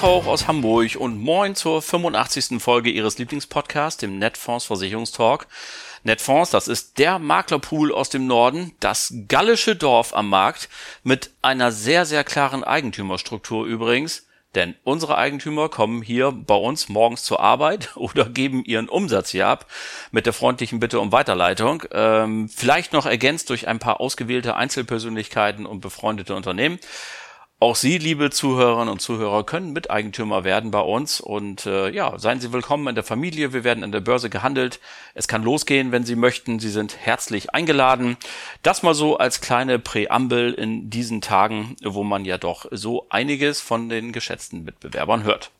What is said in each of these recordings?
Tag auch aus Hamburg und moin zur 85. Folge Ihres Lieblingspodcasts, dem Netfonds Versicherungstalk. Netfonds, das ist der Maklerpool aus dem Norden, das gallische Dorf am Markt mit einer sehr, sehr klaren Eigentümerstruktur übrigens. Denn unsere Eigentümer kommen hier bei uns morgens zur Arbeit oder geben ihren Umsatz hier ab mit der freundlichen Bitte um Weiterleitung. Ähm, vielleicht noch ergänzt durch ein paar ausgewählte Einzelpersönlichkeiten und befreundete Unternehmen. Auch Sie, liebe Zuhörerinnen und Zuhörer, können Miteigentümer werden bei uns und äh, ja, seien Sie willkommen in der Familie. Wir werden an der Börse gehandelt. Es kann losgehen, wenn Sie möchten. Sie sind herzlich eingeladen. Das mal so als kleine Präambel in diesen Tagen, wo man ja doch so einiges von den geschätzten Mitbewerbern hört.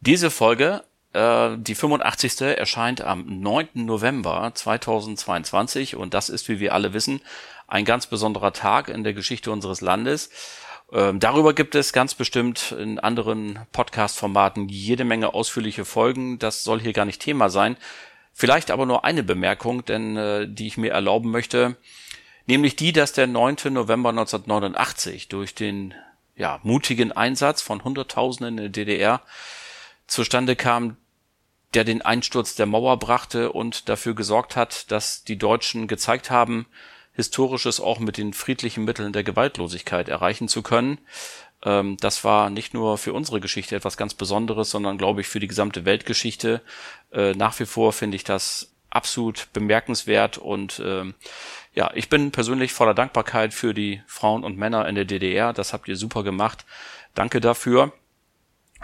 Diese Folge äh, die 85. erscheint am 9. November 2022 und das ist, wie wir alle wissen, ein ganz besonderer Tag in der Geschichte unseres Landes. Ähm, darüber gibt es ganz bestimmt in anderen Podcast-Formaten jede Menge ausführliche Folgen. Das soll hier gar nicht Thema sein. Vielleicht aber nur eine Bemerkung, denn äh, die ich mir erlauben möchte, nämlich die, dass der 9. November 1989 durch den ja, mutigen Einsatz von Hunderttausenden in der DDR zustande kam, der den Einsturz der Mauer brachte und dafür gesorgt hat, dass die Deutschen gezeigt haben, Historisches auch mit den friedlichen Mitteln der Gewaltlosigkeit erreichen zu können. Ähm, das war nicht nur für unsere Geschichte etwas ganz Besonderes, sondern glaube ich für die gesamte Weltgeschichte. Äh, nach wie vor finde ich das absolut bemerkenswert und ähm, ja, ich bin persönlich voller Dankbarkeit für die Frauen und Männer in der DDR. Das habt ihr super gemacht. Danke dafür.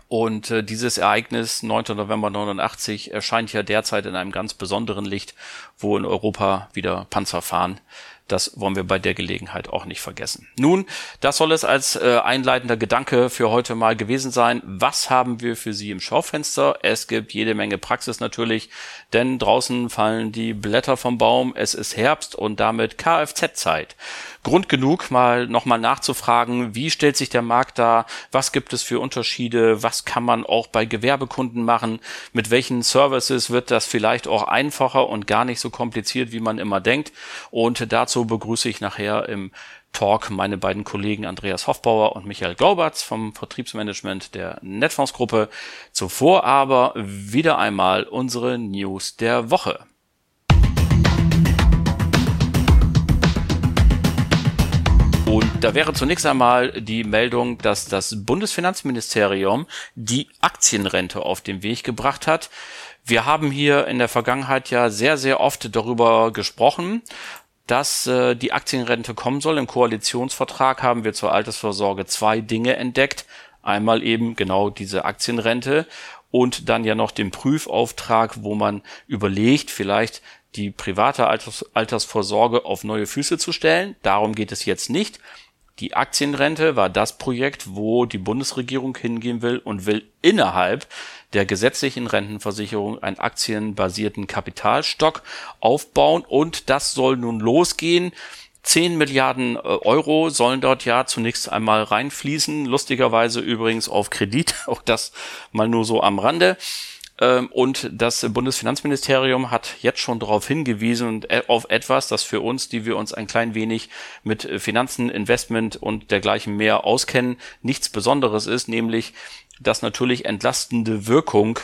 Und äh, dieses Ereignis 9. November 89 erscheint ja derzeit in einem ganz besonderen Licht, wo in Europa wieder Panzer fahren. Das wollen wir bei der Gelegenheit auch nicht vergessen. Nun, das soll es als äh, einleitender Gedanke für heute mal gewesen sein. Was haben wir für Sie im Schaufenster? Es gibt jede Menge Praxis natürlich, denn draußen fallen die Blätter vom Baum. Es ist Herbst und damit Kfz-Zeit. Grund genug, mal nochmal nachzufragen, wie stellt sich der Markt dar? Was gibt es für Unterschiede? Was kann man auch bei Gewerbekunden machen? Mit welchen Services wird das vielleicht auch einfacher und gar nicht so kompliziert, wie man immer denkt? Und dazu begrüße ich nachher im Talk meine beiden Kollegen Andreas Hoffbauer und Michael Glauberts vom Vertriebsmanagement der Netfonds-Gruppe. Zuvor aber wieder einmal unsere News der Woche. Da wäre zunächst einmal die Meldung, dass das Bundesfinanzministerium die Aktienrente auf den Weg gebracht hat. Wir haben hier in der Vergangenheit ja sehr, sehr oft darüber gesprochen, dass äh, die Aktienrente kommen soll. Im Koalitionsvertrag haben wir zur Altersvorsorge zwei Dinge entdeckt. Einmal eben genau diese Aktienrente und dann ja noch den Prüfauftrag, wo man überlegt, vielleicht die private Alters Altersvorsorge auf neue Füße zu stellen. Darum geht es jetzt nicht. Die Aktienrente war das Projekt, wo die Bundesregierung hingehen will und will innerhalb der gesetzlichen Rentenversicherung einen aktienbasierten Kapitalstock aufbauen und das soll nun losgehen. 10 Milliarden äh, Euro sollen dort ja zunächst einmal reinfließen. Lustigerweise übrigens auf Kredit. Auch das mal nur so am Rande. Ähm, und das Bundesfinanzministerium hat jetzt schon darauf hingewiesen und äh, auf etwas, das für uns, die wir uns ein klein wenig mit Finanzen, Investment und dergleichen mehr auskennen, nichts Besonderes ist, nämlich dass natürlich entlastende Wirkung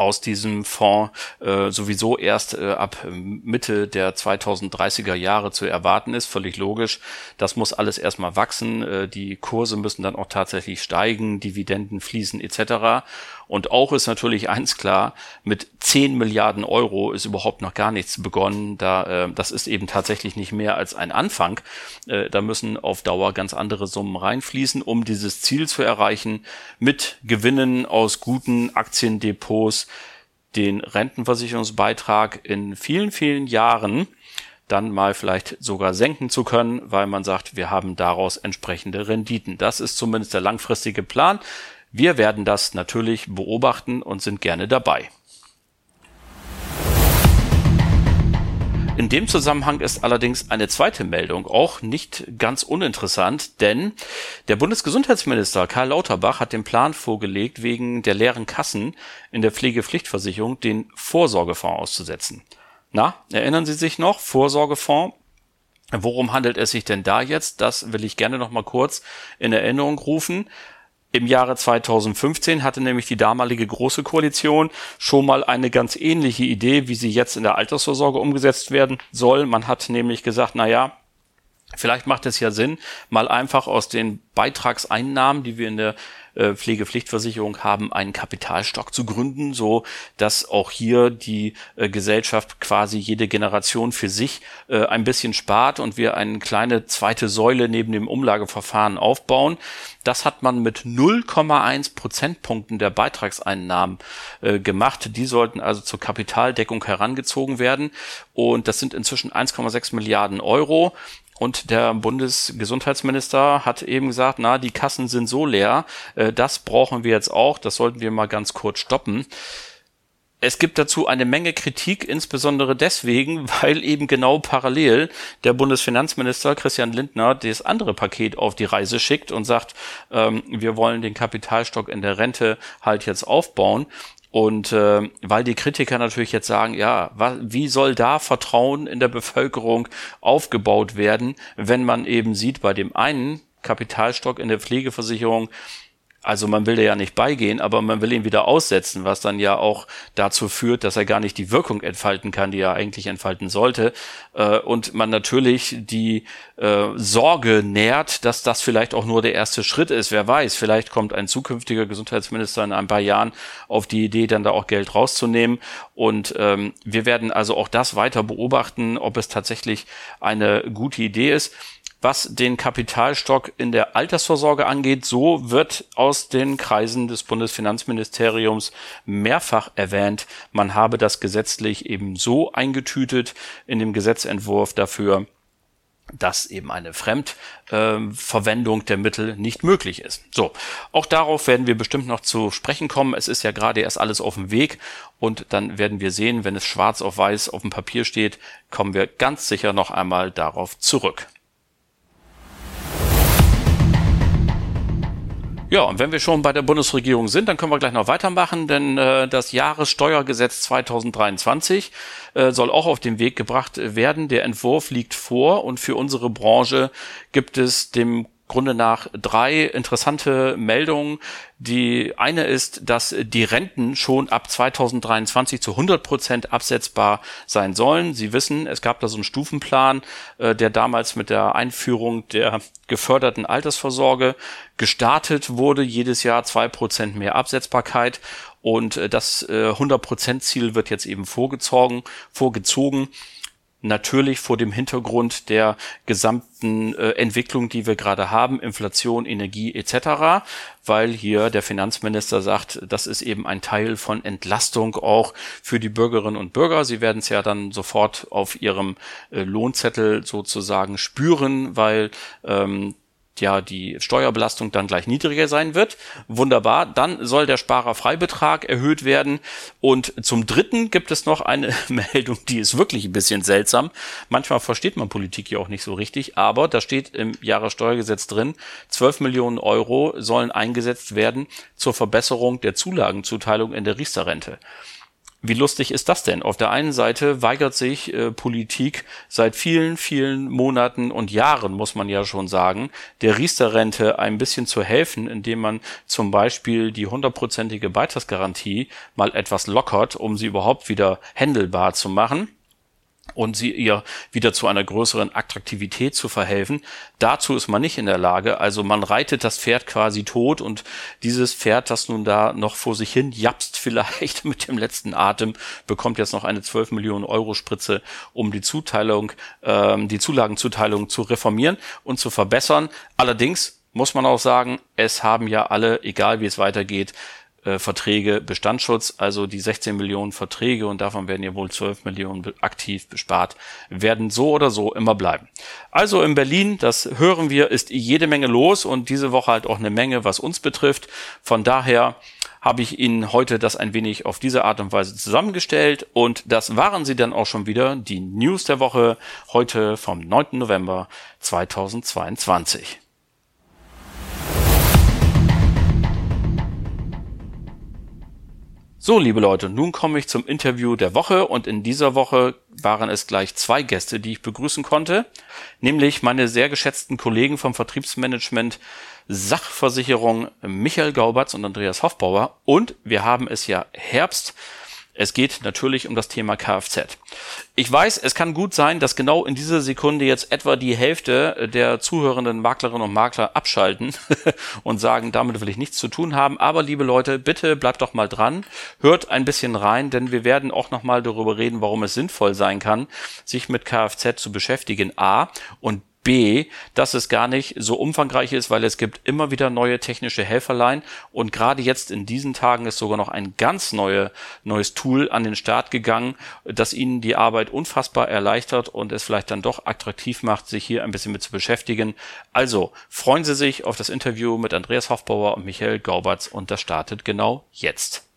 aus diesem Fonds äh, sowieso erst äh, ab Mitte der 2030er Jahre zu erwarten ist. Völlig logisch. Das muss alles erstmal wachsen. Äh, die Kurse müssen dann auch tatsächlich steigen, Dividenden fließen etc. Und auch ist natürlich eins klar, mit 10 Milliarden Euro ist überhaupt noch gar nichts begonnen. Da, äh, das ist eben tatsächlich nicht mehr als ein Anfang. Äh, da müssen auf Dauer ganz andere Summen reinfließen, um dieses Ziel zu erreichen, mit Gewinnen aus guten Aktiendepots den Rentenversicherungsbeitrag in vielen, vielen Jahren dann mal vielleicht sogar senken zu können, weil man sagt, wir haben daraus entsprechende Renditen. Das ist zumindest der langfristige Plan. Wir werden das natürlich beobachten und sind gerne dabei. In dem Zusammenhang ist allerdings eine zweite Meldung auch nicht ganz uninteressant, denn der Bundesgesundheitsminister Karl Lauterbach hat den Plan vorgelegt, wegen der leeren Kassen in der Pflegepflichtversicherung den Vorsorgefonds auszusetzen. Na, erinnern Sie sich noch? Vorsorgefonds. Worum handelt es sich denn da jetzt? Das will ich gerne noch mal kurz in Erinnerung rufen. Im Jahre 2015 hatte nämlich die damalige Große Koalition schon mal eine ganz ähnliche Idee, wie sie jetzt in der Altersvorsorge umgesetzt werden soll. Man hat nämlich gesagt, na ja, Vielleicht macht es ja Sinn, mal einfach aus den Beitragseinnahmen, die wir in der äh, Pflegepflichtversicherung haben, einen Kapitalstock zu gründen, so dass auch hier die äh, Gesellschaft quasi jede Generation für sich äh, ein bisschen spart und wir eine kleine zweite Säule neben dem Umlageverfahren aufbauen. Das hat man mit 0,1 Prozentpunkten der Beitragseinnahmen gemacht. Die sollten also zur Kapitaldeckung herangezogen werden. Und das sind inzwischen 1,6 Milliarden Euro. Und der Bundesgesundheitsminister hat eben gesagt, na, die Kassen sind so leer, äh, das brauchen wir jetzt auch, das sollten wir mal ganz kurz stoppen. Es gibt dazu eine Menge Kritik, insbesondere deswegen, weil eben genau parallel der Bundesfinanzminister Christian Lindner das andere Paket auf die Reise schickt und sagt, ähm, wir wollen den Kapitalstock in der Rente halt jetzt aufbauen. Und äh, weil die Kritiker natürlich jetzt sagen, ja, wie soll da Vertrauen in der Bevölkerung aufgebaut werden, wenn man eben sieht, bei dem einen Kapitalstock in der Pflegeversicherung also man will ja nicht beigehen, aber man will ihn wieder aussetzen, was dann ja auch dazu führt, dass er gar nicht die Wirkung entfalten kann, die er eigentlich entfalten sollte. Äh, und man natürlich die äh, Sorge nährt, dass das vielleicht auch nur der erste Schritt ist. Wer weiß, vielleicht kommt ein zukünftiger Gesundheitsminister in ein paar Jahren auf die Idee, dann da auch Geld rauszunehmen. Und ähm, wir werden also auch das weiter beobachten, ob es tatsächlich eine gute Idee ist. Was den Kapitalstock in der Altersvorsorge angeht, so wird aus den Kreisen des Bundesfinanzministeriums mehrfach erwähnt, man habe das gesetzlich eben so eingetütet in dem Gesetzentwurf dafür, dass eben eine Fremdverwendung äh, der Mittel nicht möglich ist. So, auch darauf werden wir bestimmt noch zu sprechen kommen. Es ist ja gerade erst alles auf dem Weg und dann werden wir sehen, wenn es schwarz auf weiß auf dem Papier steht, kommen wir ganz sicher noch einmal darauf zurück. Ja, und wenn wir schon bei der Bundesregierung sind, dann können wir gleich noch weitermachen, denn äh, das Jahressteuergesetz 2023 äh, soll auch auf den Weg gebracht werden. Der Entwurf liegt vor und für unsere Branche gibt es dem Grunde nach drei interessante Meldungen. Die eine ist, dass die Renten schon ab 2023 zu 100 Prozent absetzbar sein sollen. Sie wissen, es gab da so einen Stufenplan, äh, der damals mit der Einführung der geförderten Altersvorsorge gestartet wurde. Jedes Jahr zwei Prozent mehr Absetzbarkeit. Und äh, das 100 äh, Prozent Ziel wird jetzt eben vorgezogen, vorgezogen natürlich vor dem Hintergrund der gesamten äh, Entwicklung, die wir gerade haben, Inflation, Energie etc., weil hier der Finanzminister sagt, das ist eben ein Teil von Entlastung auch für die Bürgerinnen und Bürger. Sie werden es ja dann sofort auf ihrem äh, Lohnzettel sozusagen spüren, weil ähm, ja die Steuerbelastung dann gleich niedriger sein wird. Wunderbar. Dann soll der Sparerfreibetrag erhöht werden. Und zum Dritten gibt es noch eine Meldung, die ist wirklich ein bisschen seltsam. Manchmal versteht man Politik ja auch nicht so richtig, aber da steht im Jahressteuergesetz drin, 12 Millionen Euro sollen eingesetzt werden zur Verbesserung der Zulagenzuteilung in der Riester-Rente. Wie lustig ist das denn? Auf der einen Seite weigert sich äh, Politik seit vielen, vielen Monaten und Jahren, muss man ja schon sagen, der Riester-Rente ein bisschen zu helfen, indem man zum Beispiel die hundertprozentige Beitragsgarantie mal etwas lockert, um sie überhaupt wieder händelbar zu machen und sie ihr wieder zu einer größeren Attraktivität zu verhelfen. Dazu ist man nicht in der Lage. Also man reitet das Pferd quasi tot und dieses Pferd, das nun da noch vor sich hin japst vielleicht mit dem letzten Atem, bekommt jetzt noch eine 12 Millionen Euro Spritze, um die Zuteilung, ähm, die Zulagenzuteilung zu reformieren und zu verbessern. Allerdings muss man auch sagen, es haben ja alle, egal wie es weitergeht, äh, Verträge Bestandsschutz, also die 16 Millionen Verträge und davon werden ja wohl 12 Millionen aktiv bespart, werden so oder so immer bleiben. Also in Berlin, das hören wir, ist jede Menge los und diese Woche halt auch eine Menge, was uns betrifft. Von daher habe ich Ihnen heute das ein wenig auf diese Art und Weise zusammengestellt und das waren sie dann auch schon wieder, die News der Woche heute vom 9. November 2022. So, liebe Leute, nun komme ich zum Interview der Woche und in dieser Woche waren es gleich zwei Gäste, die ich begrüßen konnte, nämlich meine sehr geschätzten Kollegen vom Vertriebsmanagement Sachversicherung Michael Gaubatz und Andreas Hoffbauer und wir haben es ja Herbst es geht natürlich um das Thema Kfz. Ich weiß, es kann gut sein, dass genau in dieser Sekunde jetzt etwa die Hälfte der zuhörenden Maklerinnen und Makler abschalten und sagen, damit will ich nichts zu tun haben. Aber liebe Leute, bitte bleibt doch mal dran, hört ein bisschen rein, denn wir werden auch noch mal darüber reden, warum es sinnvoll sein kann, sich mit Kfz zu beschäftigen. A und B, dass es gar nicht so umfangreich ist, weil es gibt immer wieder neue technische Helferlein und gerade jetzt in diesen Tagen ist sogar noch ein ganz neue, neues Tool an den Start gegangen, das Ihnen die Arbeit unfassbar erleichtert und es vielleicht dann doch attraktiv macht, sich hier ein bisschen mit zu beschäftigen. Also freuen Sie sich auf das Interview mit Andreas Hofbauer und Michael Gaubatz und das startet genau jetzt.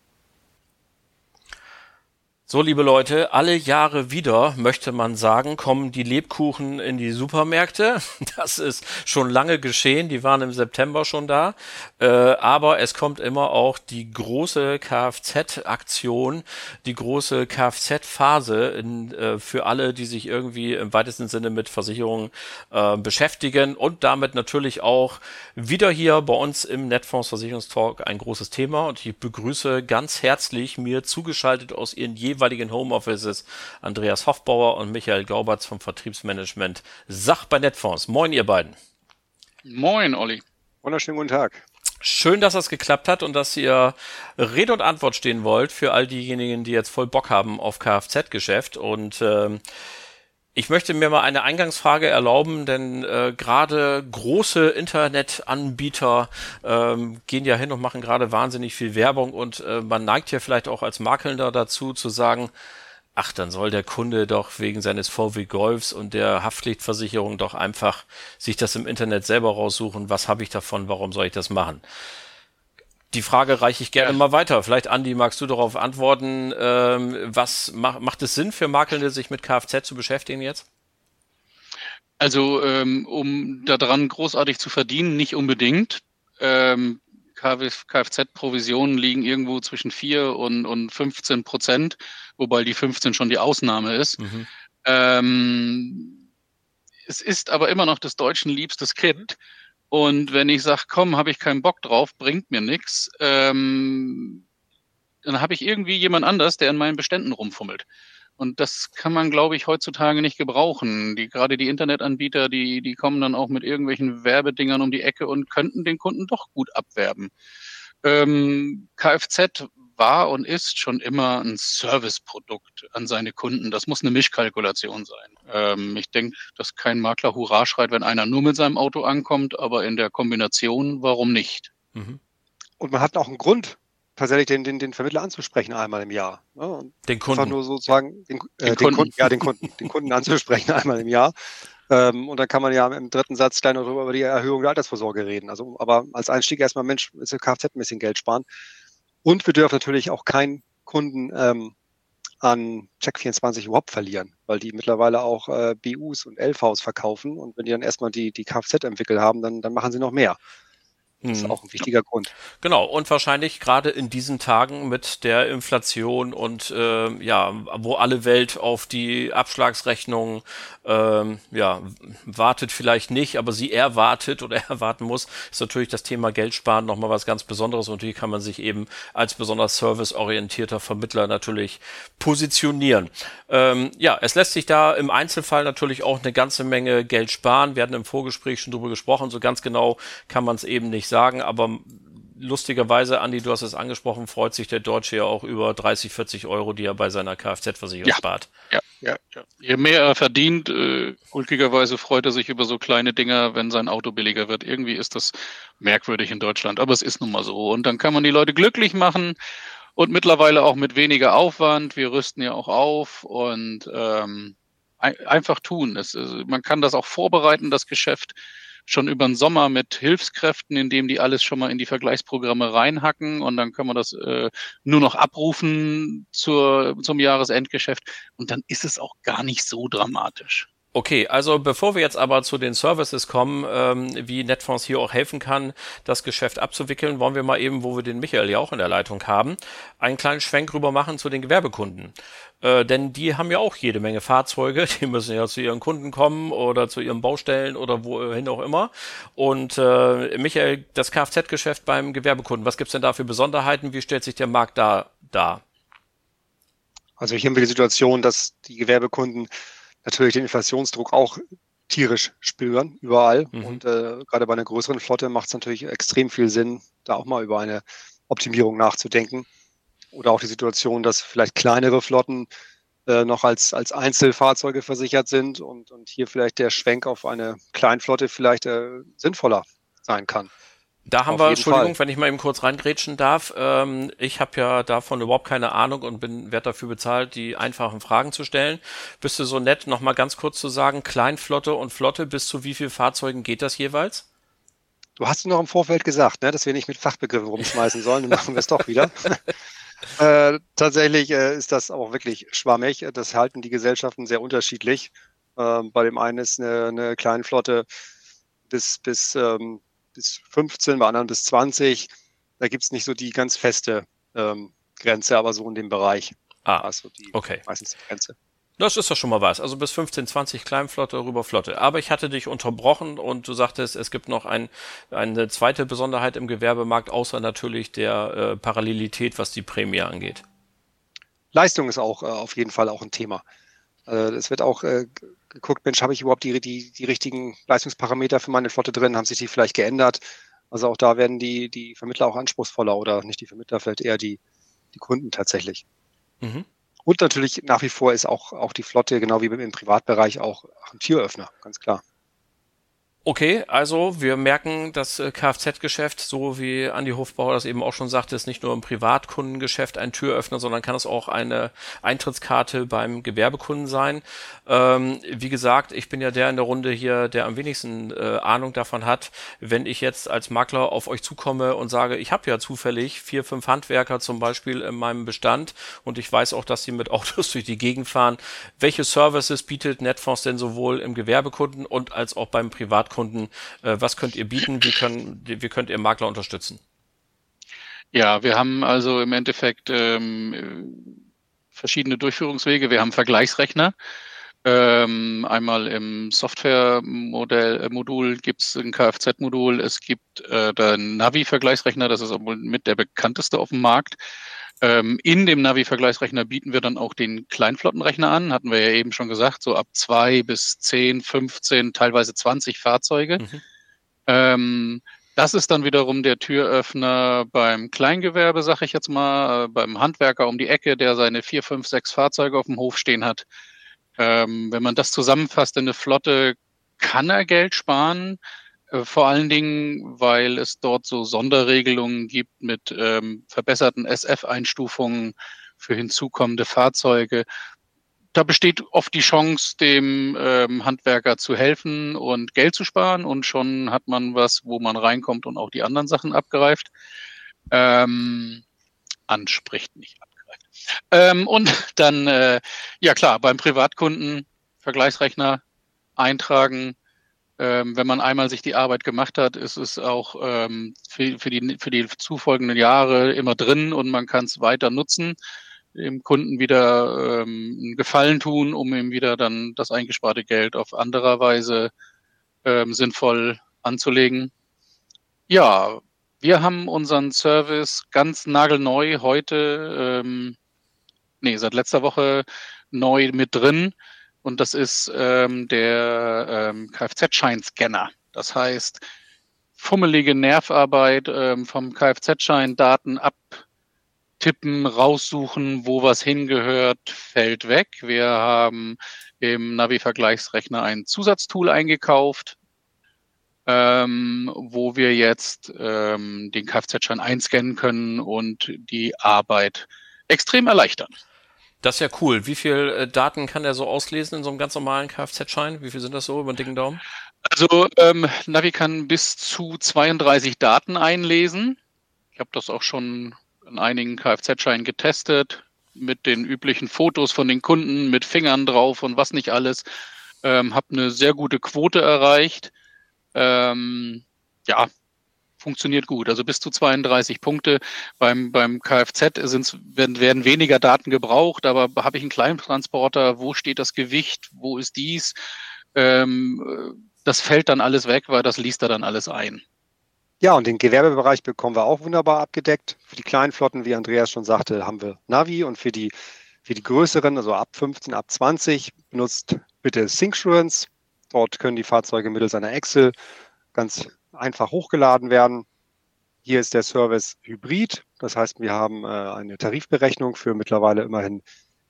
So, liebe Leute, alle Jahre wieder, möchte man sagen, kommen die Lebkuchen in die Supermärkte. Das ist schon lange geschehen, die waren im September schon da. Äh, aber es kommt immer auch die große Kfz-Aktion, die große Kfz-Phase äh, für alle, die sich irgendwie im weitesten Sinne mit Versicherungen äh, beschäftigen und damit natürlich auch wieder hier bei uns im Netfonds Versicherungstalk ein großes Thema. Und ich begrüße ganz herzlich mir zugeschaltet aus ihren jeweiligen Homeoffices Andreas Hoffbauer und Michael Gauberts vom Vertriebsmanagement Sach bei Netfonds. Moin, ihr beiden. Moin, Olli. Wunderschönen guten Tag. Schön, dass das geklappt hat und dass ihr Rede und Antwort stehen wollt für all diejenigen, die jetzt voll Bock haben auf Kfz-Geschäft. Und ähm, ich möchte mir mal eine Eingangsfrage erlauben, denn äh, gerade große Internetanbieter ähm, gehen ja hin und machen gerade wahnsinnig viel Werbung und äh, man neigt ja vielleicht auch als Makelnder dazu zu sagen, ach, dann soll der Kunde doch wegen seines VW Golfs und der Haftpflichtversicherung doch einfach sich das im Internet selber raussuchen. Was habe ich davon? Warum soll ich das machen? Die Frage reiche ich gerne ja. mal weiter. Vielleicht, Andi, magst du darauf antworten? Ähm, was macht, macht es Sinn für Makelnde, sich mit Kfz zu beschäftigen jetzt? Also, ähm, um daran großartig zu verdienen, nicht unbedingt. Ähm, Kfz-Provisionen liegen irgendwo zwischen 4 und, und 15 Prozent, wobei die 15 schon die Ausnahme ist. Mhm. Ähm, es ist aber immer noch des Deutschen liebstes Kind. Und wenn ich sage, komm, habe ich keinen Bock drauf, bringt mir nichts, ähm, dann habe ich irgendwie jemand anders, der in meinen Beständen rumfummelt. Und das kann man, glaube ich, heutzutage nicht gebrauchen. Die, gerade die Internetanbieter, die, die kommen dann auch mit irgendwelchen Werbedingern um die Ecke und könnten den Kunden doch gut abwerben. Ähm, Kfz war und ist schon immer ein Serviceprodukt an seine Kunden. Das muss eine Mischkalkulation sein. Ähm, ich denke, dass kein Makler Hurra schreit, wenn einer nur mit seinem Auto ankommt, aber in der Kombination, warum nicht? Mhm. Und man hat auch einen Grund, tatsächlich den, den, den Vermittler anzusprechen einmal im Jahr. Ne? Den Kunden. Einfach nur sozusagen den, äh, den, Kunden. Kunden. ja, den Kunden, den Kunden anzusprechen einmal im Jahr. Ähm, und dann kann man ja im dritten Satz gleich noch über die Erhöhung der Altersvorsorge reden. Also, aber als Einstieg erstmal, Mensch, ist der Kfz ein bisschen Geld sparen. Und wir dürfen natürlich auch keinen Kunden ähm, an Check24 überhaupt verlieren, weil die mittlerweile auch äh, BUs und LVs verkaufen. Und wenn die dann erstmal die, die Kfz entwickelt haben, dann, dann machen sie noch mehr. Das ist hm. auch ein wichtiger Grund. Genau, und wahrscheinlich gerade in diesen Tagen mit der Inflation und äh, ja, wo alle Welt auf die Abschlagsrechnung ähm, ja, wartet vielleicht nicht, aber sie erwartet oder erwarten muss, ist natürlich das Thema Geldsparen nochmal was ganz Besonderes und hier kann man sich eben als besonders serviceorientierter Vermittler natürlich positionieren. Ähm, ja, es lässt sich da im Einzelfall natürlich auch eine ganze Menge Geld sparen. Wir hatten im Vorgespräch schon drüber gesprochen, so ganz genau kann man es eben nicht sagen, aber lustigerweise, Andi, du hast es angesprochen, freut sich der Deutsche ja auch über 30, 40 Euro, die er bei seiner Kfz-Versicherung ja. spart. Ja, Ja, ja. Je mehr er verdient, äh, ulkigerweise freut er sich über so kleine Dinger, wenn sein Auto billiger wird. Irgendwie ist das merkwürdig in Deutschland, aber es ist nun mal so. Und dann kann man die Leute glücklich machen und mittlerweile auch mit weniger Aufwand. Wir rüsten ja auch auf und ähm, ein, einfach tun. Es, man kann das auch vorbereiten, das Geschäft schon über den Sommer mit Hilfskräften, indem die alles schon mal in die Vergleichsprogramme reinhacken und dann können wir das äh, nur noch abrufen zur, zum Jahresendgeschäft und dann ist es auch gar nicht so dramatisch. Okay, also bevor wir jetzt aber zu den Services kommen, ähm, wie Netfonds hier auch helfen kann, das Geschäft abzuwickeln, wollen wir mal eben, wo wir den Michael ja auch in der Leitung haben, einen kleinen Schwenk rüber machen zu den Gewerbekunden. Äh, denn die haben ja auch jede Menge Fahrzeuge, die müssen ja zu ihren Kunden kommen oder zu ihren Baustellen oder wohin auch immer. Und äh, Michael, das Kfz-Geschäft beim Gewerbekunden, was gibt's denn da für Besonderheiten? Wie stellt sich der Markt da dar? Also hier haben wir die Situation, dass die Gewerbekunden natürlich den Inflationsdruck auch tierisch spüren, überall. Mhm. Und äh, gerade bei einer größeren Flotte macht es natürlich extrem viel Sinn, da auch mal über eine Optimierung nachzudenken. Oder auch die Situation, dass vielleicht kleinere Flotten äh, noch als, als Einzelfahrzeuge versichert sind und, und hier vielleicht der Schwenk auf eine Kleinflotte vielleicht äh, sinnvoller sein kann. Da haben Auf wir, Entschuldigung, Fall. wenn ich mal eben kurz reingrätschen darf. Ähm, ich habe ja davon überhaupt keine Ahnung und bin werde dafür bezahlt, die einfachen Fragen zu stellen. Bist du so nett, noch mal ganz kurz zu sagen, Kleinflotte und Flotte, bis zu wie viel Fahrzeugen geht das jeweils? Du hast noch im Vorfeld gesagt, ne, dass wir nicht mit Fachbegriffen rumschmeißen sollen, dann machen wir es doch wieder. äh, tatsächlich äh, ist das auch wirklich schwammig. Das halten die Gesellschaften sehr unterschiedlich. Äh, bei dem einen ist eine, eine Kleinflotte bis, bis ähm, bis 15, bei anderen bis 20. Da gibt es nicht so die ganz feste ähm, Grenze, aber so in dem Bereich. Ah, also die, okay. meistens die Grenze. Das ist doch schon mal was. Also bis 15, 20 Kleinflotte rüber Flotte. Aber ich hatte dich unterbrochen und du sagtest, es gibt noch ein, eine zweite Besonderheit im Gewerbemarkt, außer natürlich der äh, Parallelität, was die Prämie angeht. Leistung ist auch äh, auf jeden Fall auch ein Thema. Äh, es wird auch äh, geguckt, Mensch, habe ich überhaupt die, die, die richtigen Leistungsparameter für meine Flotte drin? Haben sich die vielleicht geändert? Also auch da werden die, die Vermittler auch anspruchsvoller oder nicht die Vermittler, vielleicht eher die, die Kunden tatsächlich. Mhm. Und natürlich nach wie vor ist auch, auch die Flotte, genau wie im Privatbereich, auch ein Türöffner, ganz klar. Okay, also wir merken, das äh, Kfz-Geschäft, so wie Andi Hofbauer das eben auch schon sagte, ist nicht nur im Privatkundengeschäft ein Türöffner, sondern kann es auch eine Eintrittskarte beim Gewerbekunden sein. Ähm, wie gesagt, ich bin ja der in der Runde hier, der am wenigsten äh, Ahnung davon hat. Wenn ich jetzt als Makler auf euch zukomme und sage, ich habe ja zufällig vier, fünf Handwerker zum Beispiel in meinem Bestand und ich weiß auch, dass sie mit Autos durch die Gegend fahren, welche Services bietet Netfonds denn sowohl im Gewerbekunden und als auch beim Privatkunden? Privatkunden. Äh, was könnt ihr bieten? Wie, können, wie könnt ihr Makler unterstützen? Ja, wir haben also im Endeffekt ähm, verschiedene Durchführungswege. Wir haben Vergleichsrechner. Ähm, einmal im Software-Modul äh, gibt es ein Kfz-Modul. Es gibt äh, den Navi-Vergleichsrechner, das ist mit der bekannteste auf dem Markt. Ähm, in dem Navi-Vergleichsrechner bieten wir dann auch den Kleinflottenrechner an, hatten wir ja eben schon gesagt, so ab zwei bis zehn, 15, teilweise 20 Fahrzeuge. Mhm. Ähm, das ist dann wiederum der Türöffner beim Kleingewerbe, sag ich jetzt mal, äh, beim Handwerker um die Ecke, der seine vier, fünf, sechs Fahrzeuge auf dem Hof stehen hat. Ähm, wenn man das zusammenfasst in eine Flotte, kann er Geld sparen. Äh, vor allen Dingen, weil es dort so Sonderregelungen gibt mit ähm, verbesserten SF-Einstufungen für hinzukommende Fahrzeuge. Da besteht oft die Chance, dem ähm, Handwerker zu helfen und Geld zu sparen und schon hat man was, wo man reinkommt und auch die anderen Sachen abgreift. Ähm, anspricht, nicht abgreift. Ähm, und dann, äh, ja klar, beim Privatkunden Vergleichsrechner eintragen, ähm, wenn man einmal sich die Arbeit gemacht hat, ist es auch ähm, für, für, die, für die zufolgenden Jahre immer drin und man kann es weiter nutzen, dem Kunden wieder ähm, einen Gefallen tun, um ihm wieder dann das eingesparte Geld auf anderer Weise ähm, sinnvoll anzulegen. Ja, wir haben unseren Service ganz nagelneu heute, ähm, nee, seit letzter Woche neu mit drin. Und das ist ähm, der ähm, Kfz-Scheinscanner. Das heißt, fummelige Nervarbeit ähm, vom Kfz-Schein, Daten tippen, raussuchen, wo was hingehört, fällt weg. Wir haben im Navi-Vergleichsrechner ein Zusatztool eingekauft, ähm, wo wir jetzt ähm, den Kfz-Schein einscannen können und die Arbeit extrem erleichtern. Das ist ja cool. Wie viel äh, Daten kann der so auslesen in so einem ganz normalen Kfz-Schein? Wie viel sind das so über den dicken Daumen? Also ähm, Navi kann bis zu 32 Daten einlesen. Ich habe das auch schon in einigen Kfz-Scheinen getestet mit den üblichen Fotos von den Kunden mit Fingern drauf und was nicht alles. Ähm, habe eine sehr gute Quote erreicht. Ähm, ja, funktioniert gut. Also bis zu 32 Punkte. Beim, beim Kfz sind's, werden, werden weniger Daten gebraucht, aber habe ich einen kleinen Transporter, wo steht das Gewicht, wo ist dies? Ähm, das fällt dann alles weg, weil das liest er dann alles ein. Ja, und den Gewerbebereich bekommen wir auch wunderbar abgedeckt. Für die kleinen Flotten, wie Andreas schon sagte, haben wir Navi und für die, für die größeren, also ab 15, ab 20, benutzt bitte Syncsurance. Dort können die Fahrzeuge mittels einer Excel ganz einfach hochgeladen werden. Hier ist der Service Hybrid. Das heißt, wir haben äh, eine Tarifberechnung für mittlerweile immerhin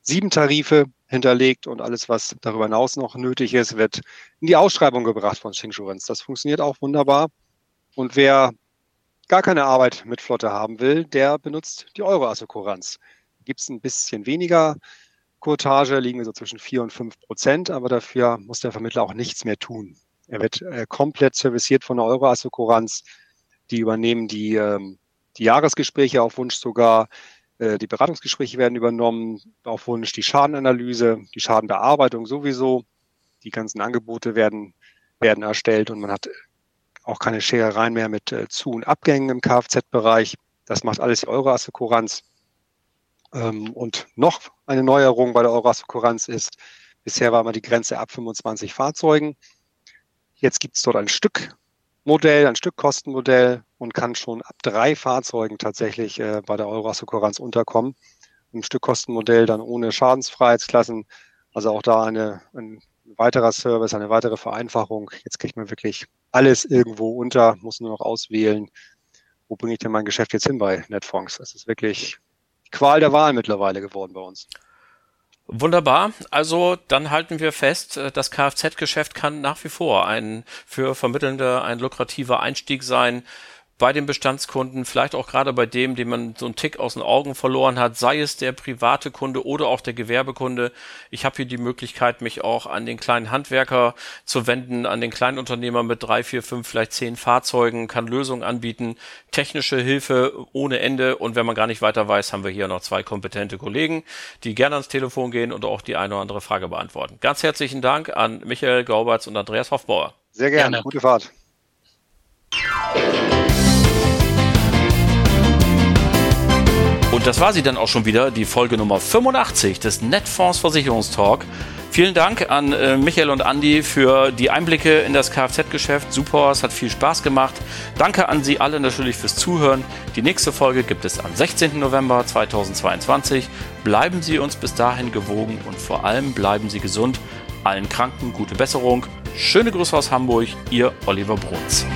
sieben Tarife hinterlegt und alles, was darüber hinaus noch nötig ist, wird in die Ausschreibung gebracht von Syncsurance. Das funktioniert auch wunderbar. Und wer gar keine Arbeit mit Flotte haben will, der benutzt die Euro-Assuranz. Gibt es ein bisschen weniger Kurtage, liegen wir so zwischen 4 und 5 Prozent, aber dafür muss der Vermittler auch nichts mehr tun. Er wird äh, komplett serviciert von der Euro-Assuranz. Die übernehmen die, ähm, die Jahresgespräche auf Wunsch sogar. Äh, die Beratungsgespräche werden übernommen auf Wunsch, die Schadenanalyse, die Schadenbearbeitung sowieso. Die ganzen Angebote werden, werden erstellt und man hat auch keine Scherereien mehr mit äh, Zu- und Abgängen im Kfz-Bereich. Das macht alles die Euro-Assekuranz. Ähm, und noch eine Neuerung bei der Euro-Assekuranz ist, bisher war immer die Grenze ab 25 Fahrzeugen. Jetzt gibt es dort ein Stückmodell, ein Stückkostenmodell und kann schon ab drei Fahrzeugen tatsächlich äh, bei der Euro-Assekuranz unterkommen. Im Stückkostenmodell dann ohne Schadensfreiheitsklassen. Also auch da eine, ein weiterer Service, eine weitere Vereinfachung. Jetzt kriegt man wirklich alles irgendwo unter, muss nur noch auswählen, wo bringe ich denn mein Geschäft jetzt hin bei Netfonds. Das ist wirklich Qual der Wahl mittlerweile geworden bei uns. Wunderbar. Also dann halten wir fest, äh, das Kfz-Geschäft kann nach wie vor ein für Vermittelnde ein lukrativer Einstieg sein bei den Bestandskunden, vielleicht auch gerade bei dem, den man so einen Tick aus den Augen verloren hat, sei es der private Kunde oder auch der Gewerbekunde. Ich habe hier die Möglichkeit, mich auch an den kleinen Handwerker zu wenden, an den kleinen Unternehmer mit drei, vier, fünf, vielleicht zehn Fahrzeugen, kann Lösungen anbieten, technische Hilfe ohne Ende und wenn man gar nicht weiter weiß, haben wir hier noch zwei kompetente Kollegen, die gerne ans Telefon gehen und auch die eine oder andere Frage beantworten. Ganz herzlichen Dank an Michael Gauberts und Andreas Hofbauer. Sehr gerne. gerne. Gute Fahrt. Und das war sie dann auch schon wieder, die Folge Nummer 85 des Netfonds Versicherungstalk. Vielen Dank an äh, Michael und Andy für die Einblicke in das Kfz-Geschäft. Super, es hat viel Spaß gemacht. Danke an Sie alle natürlich fürs Zuhören. Die nächste Folge gibt es am 16. November 2022. Bleiben Sie uns bis dahin gewogen und vor allem bleiben Sie gesund. Allen Kranken gute Besserung. Schöne Grüße aus Hamburg, Ihr Oliver Bruns.